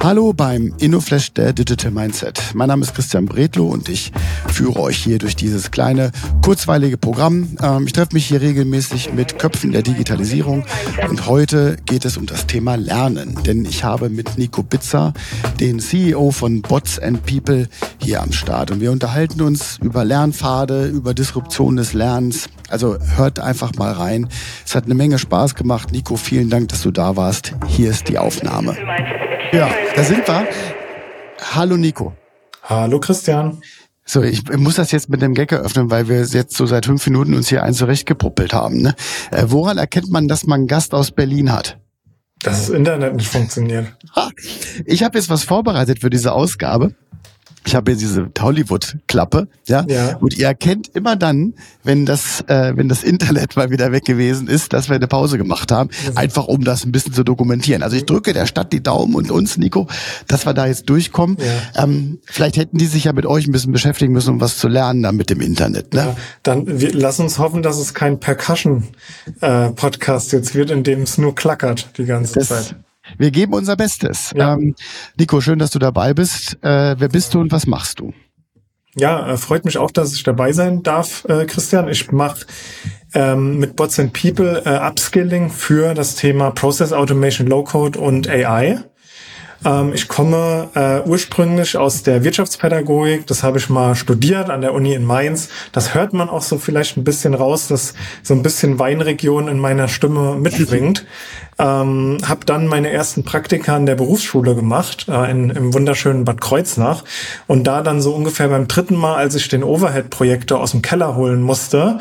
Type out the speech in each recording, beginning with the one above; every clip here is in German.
Hallo beim InnoFlash der Digital Mindset. Mein Name ist Christian Bredlow und ich führe euch hier durch dieses kleine, kurzweilige Programm. Ähm, ich treffe mich hier regelmäßig mit Köpfen der Digitalisierung und heute geht es um das Thema Lernen. Denn ich habe mit Nico Bitzer, den CEO von Bots and People, hier am Start. Und wir unterhalten uns über Lernpfade, über Disruption des Lernens. Also hört einfach mal rein. Es hat eine Menge Spaß gemacht. Nico, vielen Dank, dass du da warst. Hier ist die Aufnahme. Ja, da sind wir. Hallo Nico. Hallo Christian. So, ich muss das jetzt mit dem Gag eröffnen, weil wir jetzt so seit fünf Minuten uns hier ein zurechtgepuppelt haben. Ne? Äh, woran erkennt man, dass man einen Gast aus Berlin hat? Dass das Internet nicht funktioniert. Ha, ich habe jetzt was vorbereitet für diese Ausgabe ich habe hier diese Hollywood-Klappe, ja? ja. Und ihr erkennt immer dann, wenn das, äh, wenn das Internet mal wieder weg gewesen ist, dass wir eine Pause gemacht haben, einfach um das ein bisschen zu dokumentieren. Also ich drücke der Stadt die Daumen und uns, Nico, dass wir da jetzt durchkommen. Ja. Ähm, vielleicht hätten die sich ja mit euch ein bisschen beschäftigen müssen, um was zu lernen da mit dem Internet. Ne? Ja, dann wir, lass uns hoffen, dass es kein Percussion-Podcast äh, jetzt wird, in dem es nur klackert die ganze das, Zeit. Wir geben unser Bestes. Ja. Ähm, Nico, schön, dass du dabei bist. Äh, wer bist du und was machst du? Ja, äh, freut mich auch, dass ich dabei sein darf, äh, Christian. Ich mache ähm, mit Bots and People äh, Upskilling für das Thema Process Automation, Low Code und AI. Ähm, ich komme äh, ursprünglich aus der Wirtschaftspädagogik. Das habe ich mal studiert an der Uni in Mainz. Das hört man auch so vielleicht ein bisschen raus, dass so ein bisschen Weinregion in meiner Stimme mitschwingt. Ähm, habe dann meine ersten Praktika an der Berufsschule gemacht, äh, in, im wunderschönen Bad Kreuznach. Und da dann so ungefähr beim dritten Mal, als ich den Overhead-Projektor aus dem Keller holen musste,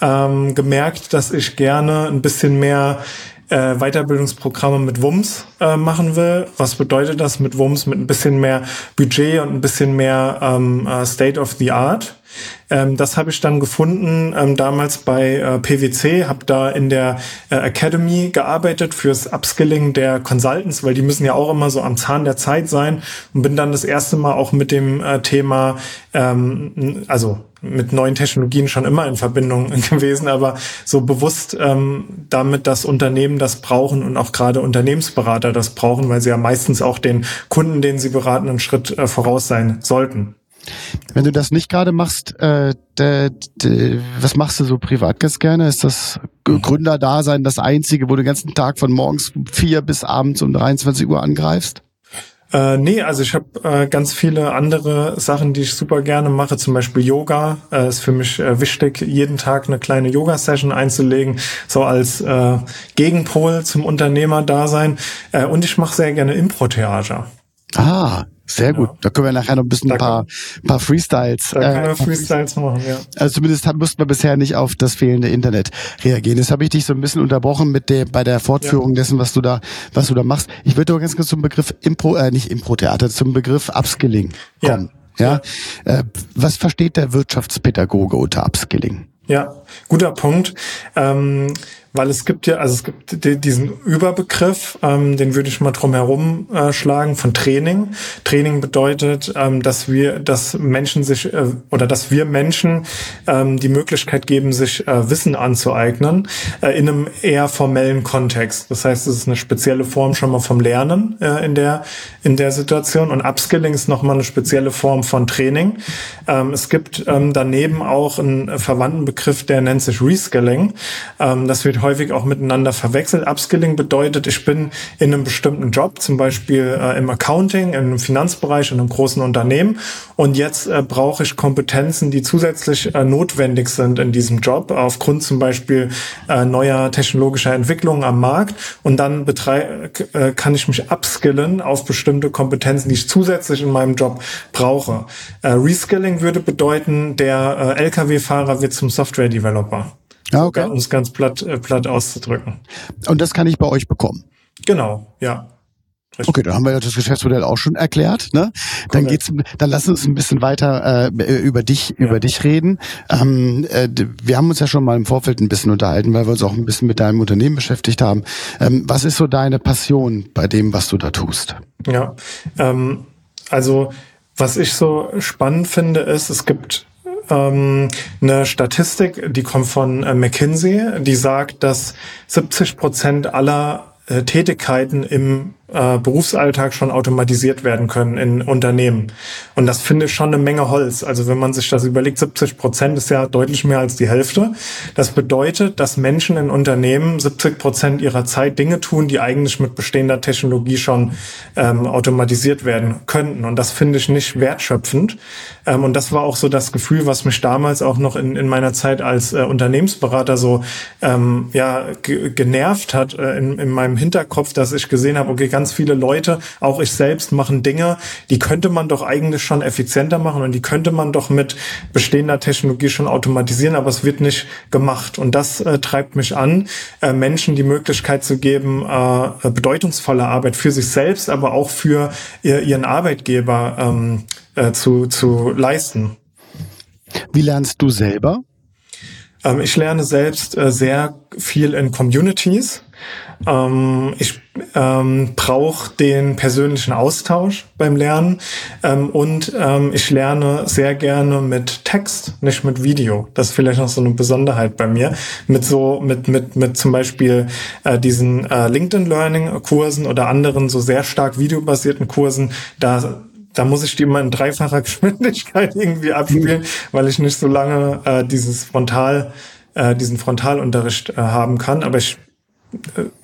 ähm, gemerkt, dass ich gerne ein bisschen mehr äh, Weiterbildungsprogramme mit WUMS äh, machen will. Was bedeutet das mit WUMS? Mit ein bisschen mehr Budget und ein bisschen mehr ähm, äh, State of the Art. Ähm, das habe ich dann gefunden ähm, damals bei äh, PwC, habe da in der äh, Academy gearbeitet fürs Upskilling der Consultants, weil die müssen ja auch immer so am Zahn der Zeit sein und bin dann das erste Mal auch mit dem äh, Thema, ähm, also mit neuen Technologien schon immer in Verbindung gewesen, aber so bewusst ähm, damit, dass Unternehmen das brauchen und auch gerade Unternehmensberater das brauchen, weil sie ja meistens auch den Kunden, den sie beraten, einen Schritt äh, voraus sein sollten. Wenn du das nicht gerade machst, äh, de, de, was machst du so privat ganz gerne? Ist das Gründerdasein das einzige, wo du den ganzen Tag von morgens vier bis abends um 23 Uhr angreifst? Äh, nee, also ich habe äh, ganz viele andere Sachen, die ich super gerne mache. Zum Beispiel Yoga äh, ist für mich äh, wichtig, jeden Tag eine kleine Yoga-Session einzulegen, so als äh, Gegenpol zum Unternehmerdasein. Äh, und ich mache sehr gerne Impro-Theater. Ah, sehr gut. Ja. Da können wir nachher noch ein bisschen ein paar, paar Freestyles. Da können wir äh, Freestyles machen, ja. Also zumindest mussten wir bisher nicht auf das fehlende Internet reagieren. Jetzt habe ich dich so ein bisschen unterbrochen mit der bei der Fortführung ja. dessen, was du da, was du da machst. Ich würde aber ganz kurz zum Begriff Impro, äh, nicht Impro-Theater, zum Begriff Upskilling kommen. Ja. ja. Äh, was versteht der Wirtschaftspädagoge unter Upskilling? Ja, guter Punkt. Ähm, weil es gibt ja, also es gibt diesen Überbegriff, ähm, den würde ich mal drum herum äh, schlagen, von Training. Training bedeutet, ähm, dass wir, dass Menschen sich äh, oder dass wir Menschen ähm, die Möglichkeit geben, sich äh, Wissen anzueignen äh, in einem eher formellen Kontext. Das heißt, es ist eine spezielle Form schon mal vom Lernen äh, in der in der Situation und Upskilling ist nochmal eine spezielle Form von Training. Ähm, es gibt ähm, daneben auch einen verwandten Begriff, der nennt sich Reskilling. Ähm, das wird häufig auch miteinander verwechselt. Upskilling bedeutet, ich bin in einem bestimmten Job, zum Beispiel äh, im Accounting, im Finanzbereich, in einem großen Unternehmen. Und jetzt äh, brauche ich Kompetenzen, die zusätzlich äh, notwendig sind in diesem Job, aufgrund zum Beispiel äh, neuer technologischer Entwicklungen am Markt. Und dann äh, kann ich mich upskillen auf bestimmte Kompetenzen, die ich zusätzlich in meinem Job brauche. Äh, Reskilling würde bedeuten, der Lkw-Fahrer wird zum Software-Developer. Ja, okay. Um es ganz platt, äh, platt auszudrücken. Und das kann ich bei euch bekommen? Genau, ja. Richtig. Okay, dann haben wir ja das Geschäftsmodell auch schon erklärt. Ne? Dann geht's, dann lass uns ein bisschen weiter äh, über dich, ja. über dich reden. Ähm, äh, wir haben uns ja schon mal im Vorfeld ein bisschen unterhalten, weil wir uns auch ein bisschen mit deinem Unternehmen beschäftigt haben. Ähm, was ist so deine Passion bei dem, was du da tust? Ja, ähm, also was ich so spannend finde, ist, es gibt ähm, eine Statistik, die kommt von äh, McKinsey, die sagt, dass 70 Prozent aller äh, Tätigkeiten im äh, Berufsalltag schon automatisiert werden können in Unternehmen. Und das finde ich schon eine Menge Holz. Also wenn man sich das überlegt, 70 Prozent ist ja deutlich mehr als die Hälfte. Das bedeutet, dass Menschen in Unternehmen 70 Prozent ihrer Zeit Dinge tun, die eigentlich mit bestehender Technologie schon ähm, automatisiert werden könnten. Und das finde ich nicht wertschöpfend. Ähm, und das war auch so das Gefühl, was mich damals auch noch in, in meiner Zeit als äh, Unternehmensberater so ähm, ja genervt hat äh, in, in meinem Hinterkopf, dass ich gesehen habe, okay, ganz viele Leute, auch ich selbst, machen Dinge, die könnte man doch eigentlich schon effizienter machen und die könnte man doch mit bestehender Technologie schon automatisieren, aber es wird nicht gemacht. Und das äh, treibt mich an, äh, Menschen die Möglichkeit zu geben, äh, bedeutungsvolle Arbeit für sich selbst, aber auch für ihr, ihren Arbeitgeber ähm, äh, zu, zu leisten. Wie lernst du selber? Ähm, ich lerne selbst äh, sehr viel in Communities. Ähm, ich ähm, brauche den persönlichen Austausch beim Lernen ähm, und ähm, ich lerne sehr gerne mit Text, nicht mit Video. Das ist vielleicht noch so eine Besonderheit bei mir. Mit so mit mit mit zum Beispiel äh, diesen äh, LinkedIn Learning Kursen oder anderen so sehr stark videobasierten Kursen. Da da muss ich die immer in dreifacher Geschwindigkeit irgendwie abspielen, weil ich nicht so lange äh, dieses Frontal, äh, diesen Frontalunterricht äh, haben kann. Aber ich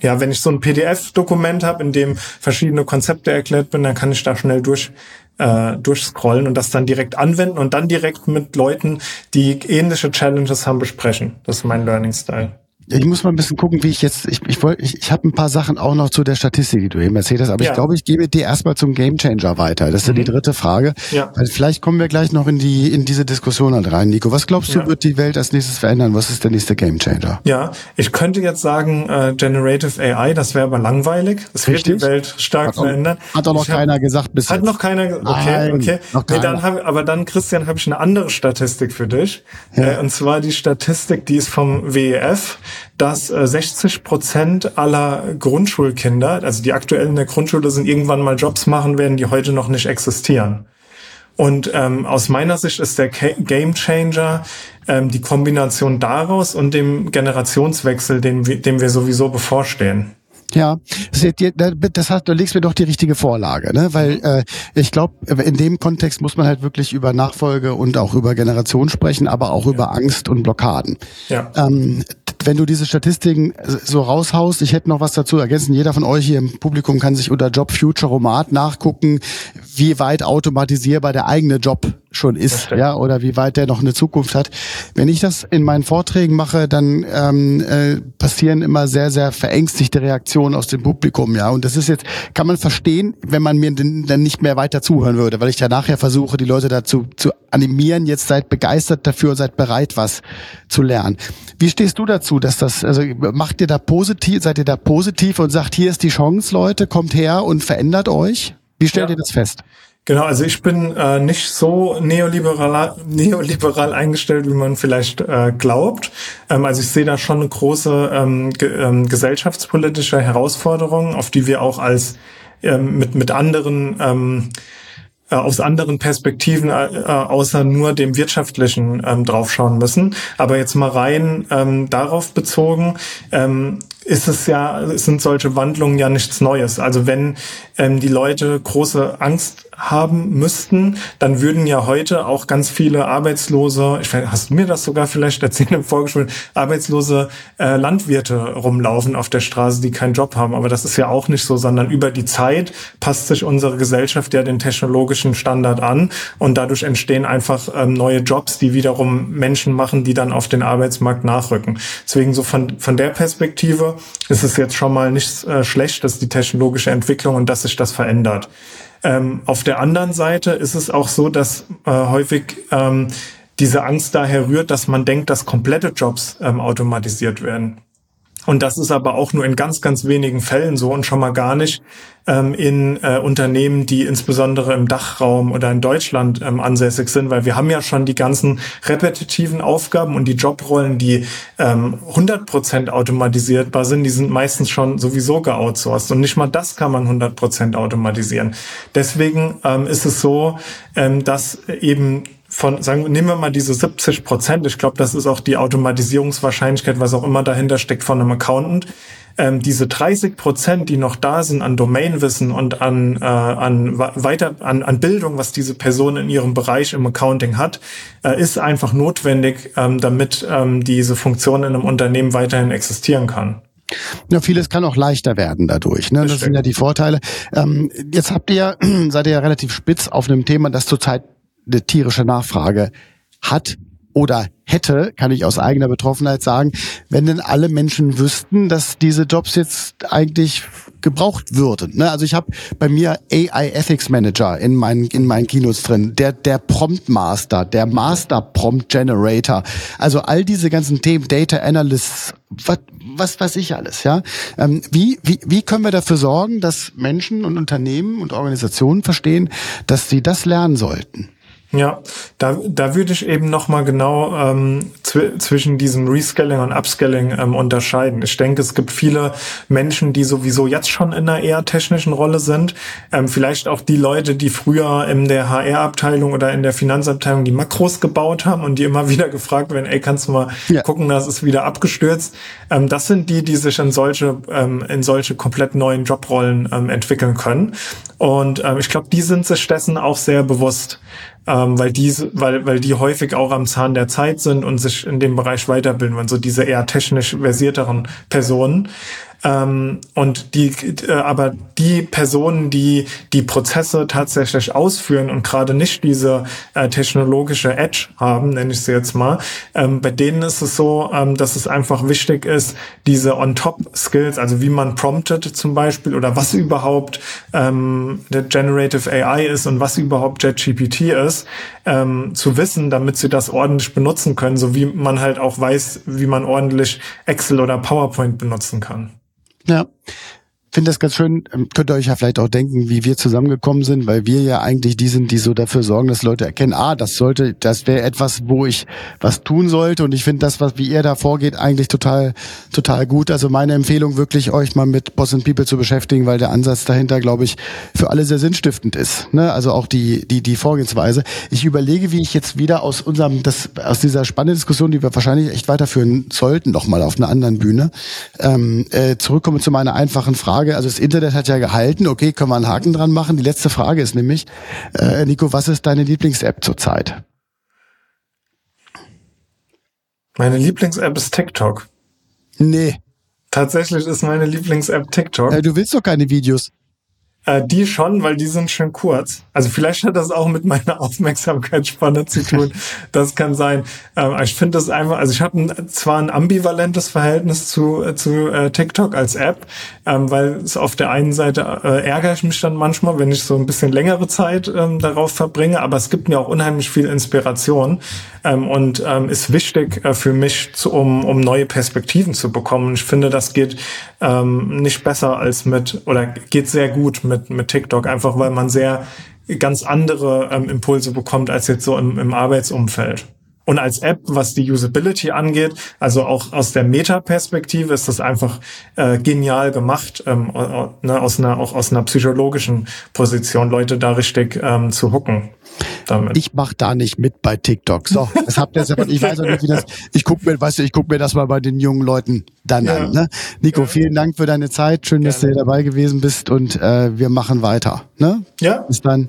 ja, wenn ich so ein PDF-Dokument habe, in dem verschiedene Konzepte erklärt bin, dann kann ich da schnell durch äh, durchscrollen und das dann direkt anwenden und dann direkt mit Leuten, die ähnliche Challenges haben, besprechen. Das ist mein Learning Style. Ich muss mal ein bisschen gucken, wie ich jetzt, ich, ich wollte, ich, ich habe ein paar Sachen auch noch zu der Statistik, die du eben erzählt hast, aber ja. ich glaube, ich gebe dir erstmal zum Gamechanger weiter. Das ist mhm. ja die mhm. dritte Frage. Ja. Weil vielleicht kommen wir gleich noch in die, in diese Diskussion halt rein. Nico, was glaubst du, ja. wird die Welt als nächstes verändern? Was ist der nächste Gamechanger? Ja, ich könnte jetzt sagen, äh, Generative AI, das wäre aber langweilig. Das wird die Welt stark hat auch, verändern. Hat doch noch ich keiner hab, gesagt bis Hat jetzt. noch keiner, okay, Nein, okay. Noch nee, dann hab, aber dann, Christian, habe ich eine andere Statistik für dich. Ja. Äh, und zwar die Statistik, die ist vom WEF dass äh, 60 Prozent aller Grundschulkinder, also die aktuell in der Grundschule sind, irgendwann mal Jobs machen werden, die heute noch nicht existieren. Und ähm, aus meiner Sicht ist der Game Changer ähm, die Kombination daraus und dem Generationswechsel, den, dem wir sowieso bevorstehen. Ja, das heißt, du legst mir doch die richtige Vorlage, ne? Weil äh, ich glaube, in dem Kontext muss man halt wirklich über Nachfolge und auch über Generation sprechen, aber auch über Angst und Blockaden. Ja. Ähm, wenn du diese Statistiken so raushaust, ich hätte noch was dazu ergänzen. Jeder von euch hier im Publikum kann sich unter Job Future Romat nachgucken, wie weit automatisierbar der eigene Job schon ist, ja, oder wie weit der noch eine Zukunft hat. Wenn ich das in meinen Vorträgen mache, dann ähm, äh, passieren immer sehr, sehr verängstigte Reaktionen aus dem Publikum, ja. Und das ist jetzt, kann man verstehen, wenn man mir dann nicht mehr weiter zuhören würde, weil ich ja nachher versuche, die Leute dazu zu animieren, jetzt seid begeistert dafür, seid bereit, was zu lernen. Wie stehst du dazu, dass das, also macht ihr da positiv, seid ihr da positiv und sagt, hier ist die Chance, Leute, kommt her und verändert euch? Wie stellt ja. ihr das fest? Genau, also ich bin äh, nicht so neoliberal, neoliberal eingestellt, wie man vielleicht äh, glaubt. Ähm, also ich sehe da schon eine große ähm, ge ähm, gesellschaftspolitische Herausforderung, auf die wir auch als ähm, mit, mit anderen ähm, äh, aus anderen Perspektiven äh, äh, außer nur dem wirtschaftlichen ähm, draufschauen müssen. Aber jetzt mal rein ähm, darauf bezogen, ähm, ist es ja, sind solche Wandlungen ja nichts Neues. Also wenn ähm, die Leute große Angst haben müssten, dann würden ja heute auch ganz viele arbeitslose, ich weiß, hast du mir das sogar vielleicht erzählt im Vorgespräch, arbeitslose äh, Landwirte rumlaufen auf der Straße, die keinen Job haben. Aber das ist ja auch nicht so, sondern über die Zeit passt sich unsere Gesellschaft ja den technologischen Standard an und dadurch entstehen einfach ähm, neue Jobs, die wiederum Menschen machen, die dann auf den Arbeitsmarkt nachrücken. Deswegen so von, von der Perspektive ist es jetzt schon mal nicht äh, schlecht, dass die technologische Entwicklung und dass sich das verändert. Ähm, auf der anderen Seite ist es auch so, dass äh, häufig ähm, diese Angst daher rührt, dass man denkt, dass komplette Jobs ähm, automatisiert werden. Und das ist aber auch nur in ganz, ganz wenigen Fällen so und schon mal gar nicht ähm, in äh, Unternehmen, die insbesondere im Dachraum oder in Deutschland ähm, ansässig sind, weil wir haben ja schon die ganzen repetitiven Aufgaben und die Jobrollen, die ähm, 100% automatisierbar sind, die sind meistens schon sowieso geoutsourced und nicht mal das kann man 100% automatisieren. Deswegen ähm, ist es so, ähm, dass eben von, sagen, nehmen wir mal diese 70 Prozent. Ich glaube, das ist auch die Automatisierungswahrscheinlichkeit, was auch immer dahinter steckt von einem Accountant. Ähm, diese 30 Prozent, die noch da sind an Domainwissen und an, äh, an weiter an, an Bildung, was diese Person in ihrem Bereich im Accounting hat, äh, ist einfach notwendig, ähm, damit ähm, diese Funktion in einem Unternehmen weiterhin existieren kann. Ja, vieles kann auch leichter werden dadurch. Ne? Das, sind ja die Vorteile. Ähm, jetzt habt ihr, seid ihr ja relativ spitz auf einem Thema, das zurzeit eine tierische Nachfrage hat oder hätte, kann ich aus eigener Betroffenheit sagen, wenn denn alle Menschen wüssten, dass diese Jobs jetzt eigentlich gebraucht würden. Ne? Also ich habe bei mir AI Ethics Manager in meinen in meinen Kinos drin, der der Prompt Master, der Master Prompt Generator, also all diese ganzen Themen, Data Analysts, was was weiß ich alles, ja. Ähm, wie wie wie können wir dafür sorgen, dass Menschen und Unternehmen und Organisationen verstehen, dass sie das lernen sollten? Ja, da, da würde ich eben nochmal genau ähm, zw zwischen diesem Rescaling und Upscaling ähm, unterscheiden. Ich denke, es gibt viele Menschen, die sowieso jetzt schon in einer eher technischen Rolle sind. Ähm, vielleicht auch die Leute, die früher in der HR-Abteilung oder in der Finanzabteilung die Makros gebaut haben und die immer wieder gefragt werden, ey, kannst du mal ja. gucken, das ist wieder abgestürzt. Ähm, das sind die, die sich in solche, ähm, in solche komplett neuen Jobrollen ähm, entwickeln können. Und ähm, ich glaube, die sind sich dessen auch sehr bewusst ähm, weil, diese, weil, weil die häufig auch am Zahn der Zeit sind und sich in dem Bereich weiterbilden so diese eher technisch versierteren Personen. Ähm, und die, äh, aber die Personen, die die Prozesse tatsächlich ausführen und gerade nicht diese äh, technologische Edge haben, nenne ich sie jetzt mal, ähm, bei denen ist es so, ähm, dass es einfach wichtig ist, diese On-Top-Skills, also wie man promptet zum Beispiel oder was überhaupt ähm, der Generative AI ist und was überhaupt JetGPT ist, ähm, zu wissen, damit sie das ordentlich benutzen können, so wie man halt auch weiß, wie man ordentlich Excel oder PowerPoint benutzen kann. Ja finde das ganz schön. Ähm, könnt ihr euch ja vielleicht auch denken, wie wir zusammengekommen sind, weil wir ja eigentlich die sind, die so dafür sorgen, dass Leute erkennen, ah, das sollte, das wäre etwas, wo ich was tun sollte. Und ich finde das, was wie ihr da vorgeht, eigentlich total, total gut. Also meine Empfehlung wirklich, euch mal mit Boss and People zu beschäftigen, weil der Ansatz dahinter, glaube ich, für alle sehr sinnstiftend ist. Ne? Also auch die, die, die Vorgehensweise. Ich überlege, wie ich jetzt wieder aus unserem, das, aus dieser spannenden Diskussion, die wir wahrscheinlich echt weiterführen sollten, noch mal auf einer anderen Bühne, ähm, äh, zurückkomme zu meiner einfachen Frage Frage, also das Internet hat ja gehalten, okay, können wir einen Haken dran machen. Die letzte Frage ist nämlich, äh, Nico, was ist deine Lieblings-App zurzeit? Meine Lieblings-App ist TikTok. Nee. Tatsächlich ist meine Lieblings-App TikTok. Äh, du willst doch keine Videos. Äh, die schon, weil die sind schön kurz. Also vielleicht hat das auch mit meiner Aufmerksamkeitsspanne zu tun. Das kann sein. Ähm, ich finde das einfach, also ich habe zwar ein ambivalentes Verhältnis zu, äh, zu äh, TikTok als App, ähm, weil es auf der einen Seite ärgere ich mich dann manchmal, wenn ich so ein bisschen längere Zeit ähm, darauf verbringe, aber es gibt mir auch unheimlich viel Inspiration ähm, und ist wichtig für mich, zu, um, um neue Perspektiven zu bekommen. Ich finde, das geht nicht besser als mit, oder geht sehr gut mit, mit TikTok, einfach weil man sehr ganz andere ähm, Impulse bekommt als jetzt so im, im Arbeitsumfeld. Und als App, was die Usability angeht, also auch aus der Meta-Perspektive, ist das einfach äh, genial gemacht, ähm, ne, aus einer auch aus einer psychologischen Position Leute da richtig ähm, zu hucken. Damit. Ich mach da nicht mit bei TikTok. So, das habt ihr jetzt, ich weiß auch nicht, wie das. Ich guck mir, weißt du, ich guck mir das mal bei den jungen Leuten dann ja. an. Ne? Nico, vielen Dank für deine Zeit. Schön, Gerne. dass du hier dabei gewesen bist und äh, wir machen weiter. Ne? Ja. Bis dann.